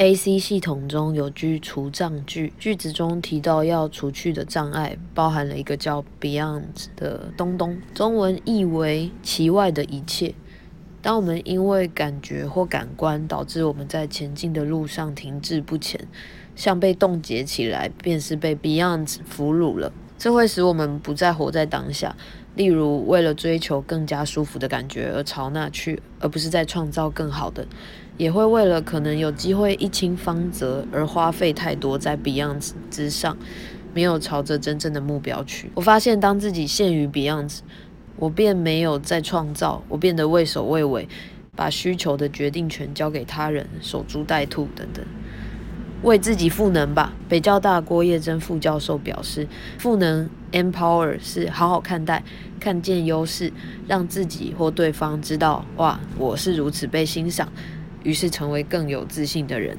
AC 系统中有句除障句，句子中提到要除去的障碍，包含了一个叫 Beyond 的东东，中文译为其外的一切。当我们因为感觉或感官导致我们在前进的路上停滞不前，像被冻结起来，便是被 Beyond 俘虏了。这会使我们不再活在当下。例如，为了追求更加舒服的感觉而朝那去，而不是在创造更好的；也会为了可能有机会一清方泽而花费太多在 Beyond 之上，没有朝着真正的目标去。我发现，当自己陷于 Beyond，我便没有再创造，我变得畏首畏尾，把需求的决定权交给他人，守株待兔等等。为自己赋能吧。北交大郭叶珍副教授表示，赋能 （empower） 是好好看待，看见优势，让自己或对方知道，哇，我是如此被欣赏，于是成为更有自信的人。